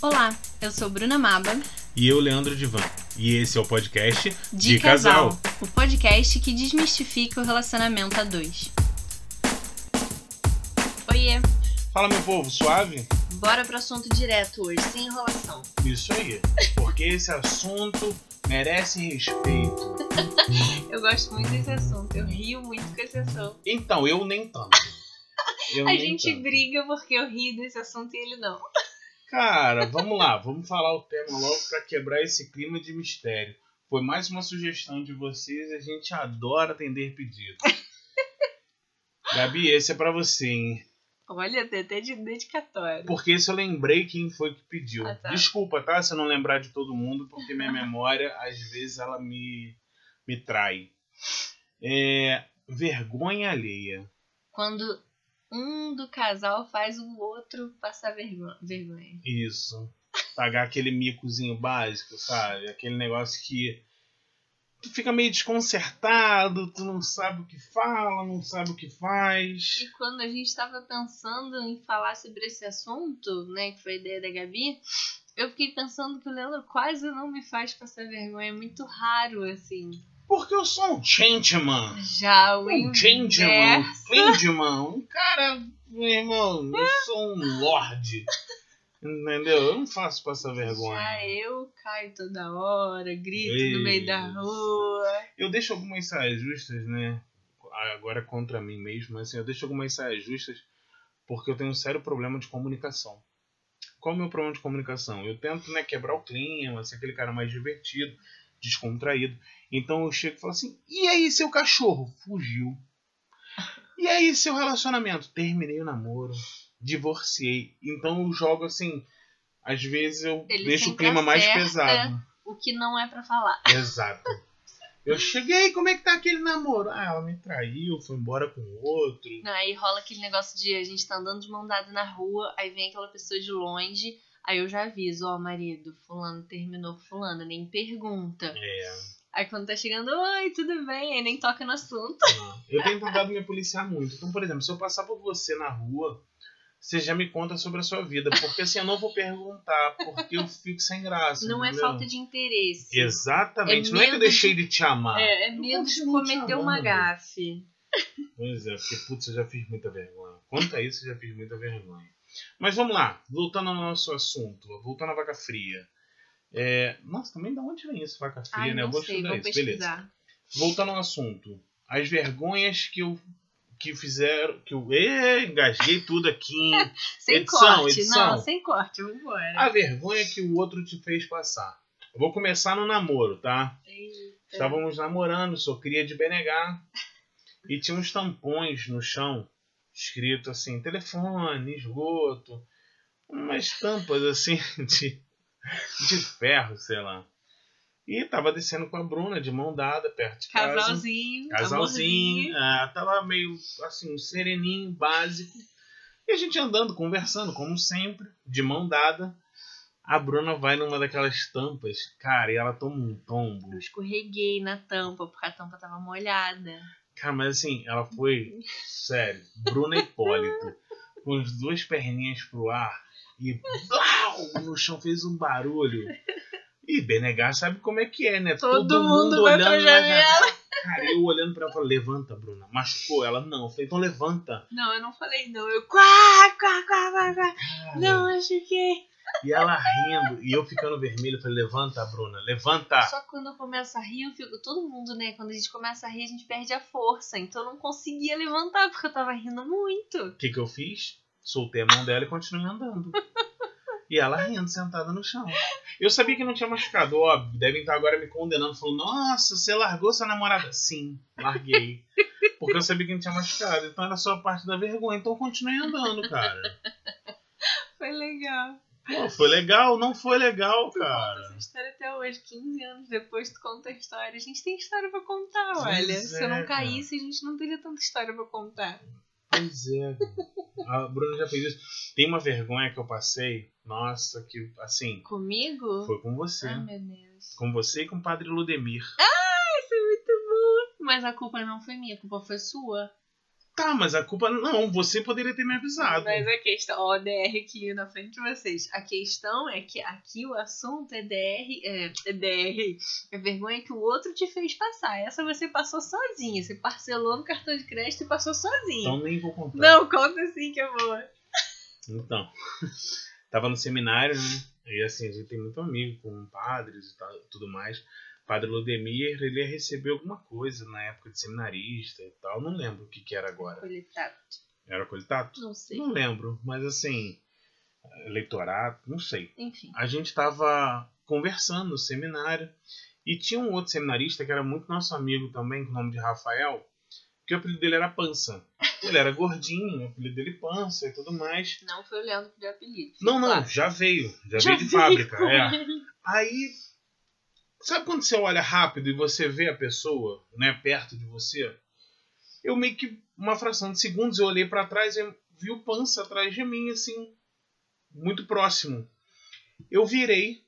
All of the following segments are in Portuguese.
Olá, eu sou Bruna Maba. E eu, Leandro Divan. E esse é o podcast De, De, casal, Casal. o podcast que desmistifica o relacionamento a dois. Oiê, Fala, meu povo, suave? bora pro assunto direto hoje, sem enrolação. Isso aí. Porque esse assunto merece respeito. Eu gosto muito desse assunto, eu rio muito com esse assunto. Então, eu nem tanto. Eu A nem gente tanto. briga porque eu rio desse assunto e ele não. Cara, vamos lá. Vamos falar o tema logo pra quebrar esse clima de mistério. Foi mais uma sugestão de vocês e a gente adora atender pedidos. Gabi, esse é pra você, hein? Olha, tem até de dedicatório. Porque esse eu lembrei quem foi que pediu. Ah, tá. Desculpa, tá? Se eu não lembrar de todo mundo, porque minha memória, às vezes, ela me, me trai. É, vergonha alheia. Quando um do casal faz o outro passar vergo- vergonha. Isso. Pagar aquele micozinho básico, sabe? Aquele negócio que tu fica meio desconcertado, tu não sabe o que fala, não sabe o que faz. E quando a gente estava pensando em falar sobre esse assunto, né, que foi a ideia da Gabi, eu fiquei pensando que o Leandro quase não me faz passar vergonha. É muito raro, assim. Porque eu sou um gentleman. Já o Um gentleman, um gentleman, um cara, meu irmão, eu sou um lorde. Entendeu? Eu não faço passar vergonha. Já eu caio toda hora, grito no Ei. meio da rua. Eu deixo algumas saias justas, né? Agora contra mim mesmo, mas assim, eu deixo algumas saias justas porque eu tenho um sério problema de comunicação. Qual é o meu problema de comunicação? Eu tento né, quebrar o clima, ser aquele cara mais divertido, descontraído. Então eu chego e falo assim: e aí, seu cachorro? Fugiu. E aí, seu relacionamento? Terminei o namoro, divorciei. Então eu jogo assim. Às vezes eu Ele deixo o clima mais pesado. O que não é pra falar. Exato. Eu cheguei, como é que tá aquele namoro? Ah, ela me traiu, foi embora com outro. Aí rola aquele negócio de a gente tá andando de mão dada na rua, aí vem aquela pessoa de longe, aí eu já aviso, ó, marido, fulano terminou fulano, nem pergunta. É. Aí quando tá chegando, oi, tudo bem? Aí nem toca no assunto. Eu tenho tentado me policiar muito. Então, por exemplo, se eu passar por você na rua, você já me conta sobre a sua vida. Porque assim, eu não vou perguntar, porque eu fico sem graça. Não é entendeu? falta de interesse. Exatamente. É não é que eu deixei de te amar. É, é medo de cometer uma gafe. Pois é, porque, putz, eu já fiz muita vergonha. Quanto a isso, eu já fiz muita vergonha. Mas vamos lá, voltando ao nosso assunto, voltando à vaca fria. É, Nossa, também da onde vem isso, vaca fria, Ai, né? eu vou sei, estudar vou isso, beleza. pesquisar. Voltando ao assunto. As vergonhas que eu que fizeram. Que eu. Ê, engasguei tudo aqui. Sem Edição, corte, edição. não, sem corte, vambora. A vergonha que o outro te fez passar. Eu vou começar no namoro, tá? Eita. Estávamos namorando, sou cria de BNH. E tinha uns tampões no chão, escrito assim, telefone, esgoto. Umas tampas assim de, de ferro, sei lá. E tava descendo com a Bruna de mão dada, perto de casa. Casalzinho, Casalzinho, ah, tava meio assim, um sereninho, básico. E a gente andando, conversando, como sempre, de mão dada. A Bruna vai numa daquelas tampas, cara, e ela toma um tombo. Eu escorreguei na tampa, porque a tampa tava molhada. Cara, mas assim, ela foi, sério, Bruna Hipólito, com as duas perninhas pro ar e blau, no chão fez um barulho. E BNH sabe como é que é, né? Todo mundo vai pra janela. Cara, eu olhando pra ela, falei, levanta, Bruna. Machucou ela? Não. Eu falei, então levanta. Não, eu não falei não. Eu quá, quá, quá, quá, quá. Não, fiquei. E ela rindo, e eu ficando vermelho, eu falei, levanta, Bruna, levanta. Só que quando eu começo a rir, eu fico. Todo mundo, né? Quando a gente começa a rir, a gente perde a força. Então eu não conseguia levantar, porque eu tava rindo muito. O que que eu fiz? Soltei a mão dela e continuei andando. E ela rindo, sentada no chão. Eu sabia que não tinha machucado, óbvio. Devem estar agora me condenando, falando: Nossa, você largou sua namorada? Sim, larguei. Porque eu sabia que não tinha machucado. Então era só a parte da vergonha. Então eu continuei andando, cara. Foi legal. Pô, foi legal? Não foi legal, Tu conta cara. essa história até hoje, 15 anos depois tu conta a história. A gente tem história pra contar, Pois olha. é, Se eu não cara. caísse, a gente não teria tanta história pra contar. Pois é. A Bruna já fez isso. Tem uma vergonha que eu passei. Nossa, que assim. Comigo? Foi com você. Ai, meu Deus. Com você e com o padre Ludemir. Isso é muito bom. Mas a culpa não foi minha, a culpa foi sua. Tá, mas a culpa. Não, você poderia ter me avisado. Mas a questão, ó, DR aqui na frente de vocês. A questão é que aqui o assunto é DR, é, é DR, é vergonha que o outro te fez passar. Essa você passou sozinha. Você parcelou no cartão de crédito e passou sozinha. Então nem vou contar. Não, conta sim que é boa. Então, tava no seminário, né? E assim, a gente tem muito amigo com padres e tal, tudo mais. Padre Ludemir, ele ia receber alguma coisa na época de seminarista e tal. Não lembro o que, que era agora. Coletato. Era coletato? Não sei. Não lembro, mas assim, eleitorato, não sei. Enfim. A gente tava conversando no seminário e tinha um outro seminarista que era muito nosso amigo também, com o nome de Rafael, que o apelido dele era Pança. Ele era gordinho, o apelido dele Pança e tudo mais. Não foi o Leandro que deu apelido. Não, não, Claro. já veio. Já, Já veio de veio fábrica. É. Aí, sabe quando você olha rápido e você vê a pessoa, né, perto de você? Eu meio que, uma fração de segundos, eu olhei pra trás e vi o Pança atrás de mim, assim, muito próximo. Eu virei,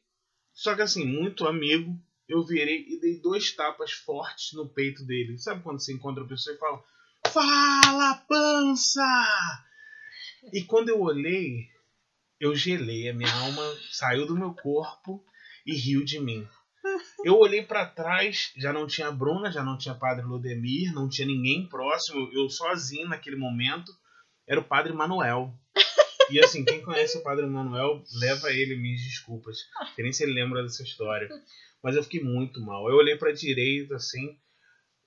só que assim, muito amigo, eu virei e dei dois tapas fortes no peito dele. Sabe quando você encontra a pessoa e fala: Fala, Pança! E quando eu olhei, eu gelei, a minha alma saiu do meu corpo e riu de mim. Eu olhei pra trás, já não tinha Bruna, já não tinha Padre Lodemir, não tinha ninguém próximo, eu sozinho naquele momento, era o Padre Manuel. E assim, quem conhece o Padre Manuel, leva ele minhas desculpas, que nem se ele lembra dessa história. Mas eu fiquei muito mal. Eu olhei pra direita, assim,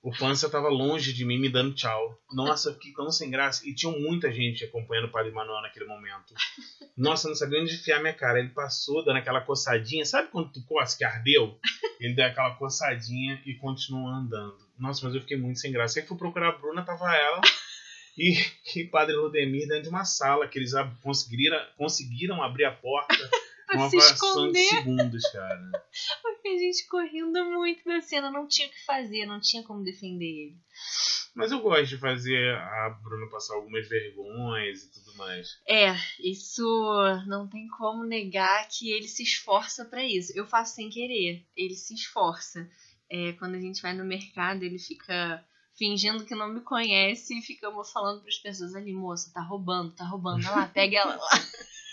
o Pança tava longe de mim, me dando tchau. Nossa, eu fiquei tão sem graça. E tinha muita gente acompanhando o Padre Manuel naquele momento. Nossa, eu não sabia onde enfiar minha cara. Ele passou dando aquela coçadinha. Sabe quando tu coça que ardeu? Ele deu aquela coçadinha e continuou andando. Nossa, mas eu fiquei muito sem graça. Aí fui procurar a Bruna, tava ela e, e Padre Ludemir dentro de uma sala que eles conseguiram, conseguiram abrir a porta se fração de segundos, cara. A gente correndo muito da cena, não tinha o que fazer, não tinha como defender ele. Mas eu gosto de fazer a Bruna passar algumas vergonhas e tudo mais. É, isso não tem como negar que ele se esforça pra isso. Eu faço sem querer, ele se esforça. É, quando a gente vai no mercado, ele fica fingindo que não me conhece e ficamos falando pras pessoas ali, moça, tá roubando, tá roubando, vai lá, pega ela lá.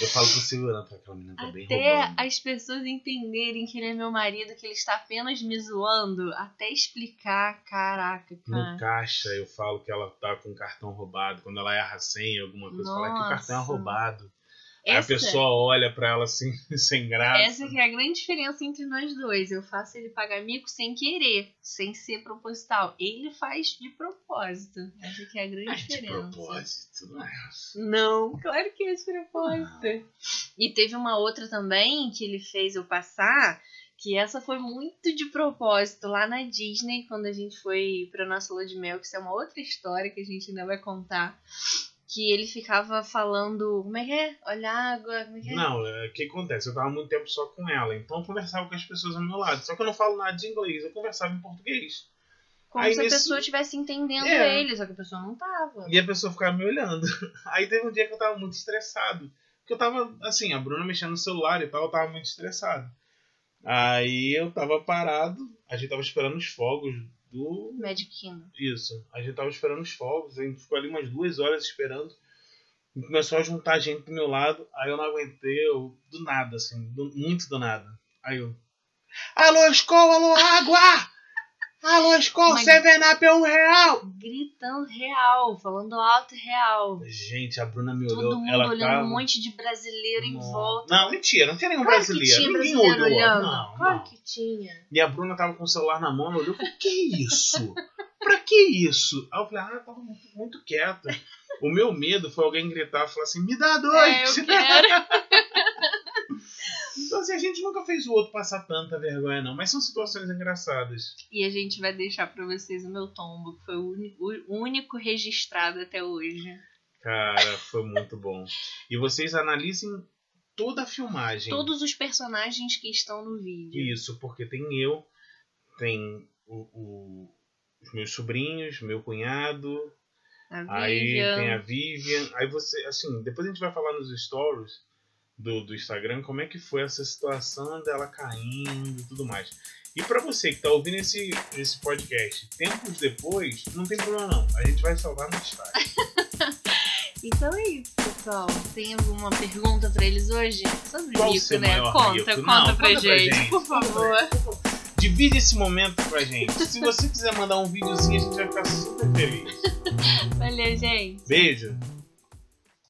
Eu falo pro segurança, aquela menina tá bem Até roubando. as pessoas entenderem que ele é meu marido, que ele está apenas me zoando, até explicar, caraca, cara. No caixa eu falo que ela tá com o cartão roubado. Quando ela erra a senha, alguma coisa, fala que o cartão é Nossa. roubado. Essa- a pessoa olha pra ela assim, sem graça. Essa que é a grande diferença entre nós dois. Eu faço ele pagar mico sem querer, sem ser proposital. Ele faz de propósito. Essa que é a grande É de diferença. propósito, não é? Não, claro que é de propósito. E teve uma outra também que ele fez eu passar, que essa foi muito de propósito lá na Disney, quando a gente foi pra nossa lua de mel, que isso é uma outra história que a gente ainda vai contar. Que ele ficava falando, como é que é? Olha a água, como é que é? Não, é, o que acontece? Eu tava muito tempo só com ela, então eu conversava com as pessoas ao meu lado. Só que eu não falo nada de inglês, eu conversava em português. Como Aí se a nesse- pessoa estivesse entendendo É. ele, só que a pessoa não tava. E a pessoa ficava me olhando. Aí teve um dia que eu tava muito estressado. Porque eu tava, assim, a Bruna mexendo no celular e tal, eu tava muito estressado. Aí eu tava parado, a gente tava esperando os fogos do. Magic Kingdom. Isso. A gente tava esperando os fogos, a gente ficou ali umas duas horas esperando. E começou a juntar gente do meu lado, aí eu não aguentei, eu, do nada, assim, do- muito do nada. Aí eu. Alô, escola, alô, água! Alô, escola, Seven Up é um real! Gritando real, falando alto e real. Gente, a Bruna me Todo olhou, mundo ela olhando tava... um monte de brasileiro em Não. volta. Não, mentira, não tinha nenhum Claro brasileiro. que tinha Ninguém brasileiro olhou. olhando. Não, claro não. que tinha. E a Bruna tava com o celular na mão, ela olhou e falou: Que isso? Pra que isso? Aí eu falei: Ah, tava muito, muito quieta. O meu medo foi alguém gritar e falar assim: Me dá É, dois! eu quero. então, assim, a gente nunca fez o outro passar tanta vergonha, não. Mas são situações engraçadas. E a gente vai deixar pra vocês o meu tombo, que foi o único registrado até hoje. Cara, foi muito bom. E vocês analisem toda a filmagem. Todos os personagens que estão no vídeo. Isso, porque tem eu, tem o- o- os meus sobrinhos, meu cunhado, Aí tem a Vivian. Aí você, assim, depois a gente vai falar nos stories. Do, do Instagram como é que foi essa situação dela caindo e tudo mais. E para você que está ouvindo esse, esse podcast tempos depois, não tem problema não. A gente vai salvar no tarde. então é isso, pessoal. Tem alguma pergunta para eles hoje? Sobre Qual isso, né? Conta, conta, não, pra, conta gente, pra gente, por favor. Divide esse momento pra gente. Se você quiser mandar um videozinho, a gente vai ficar super feliz. Valeu, gente. Beijo.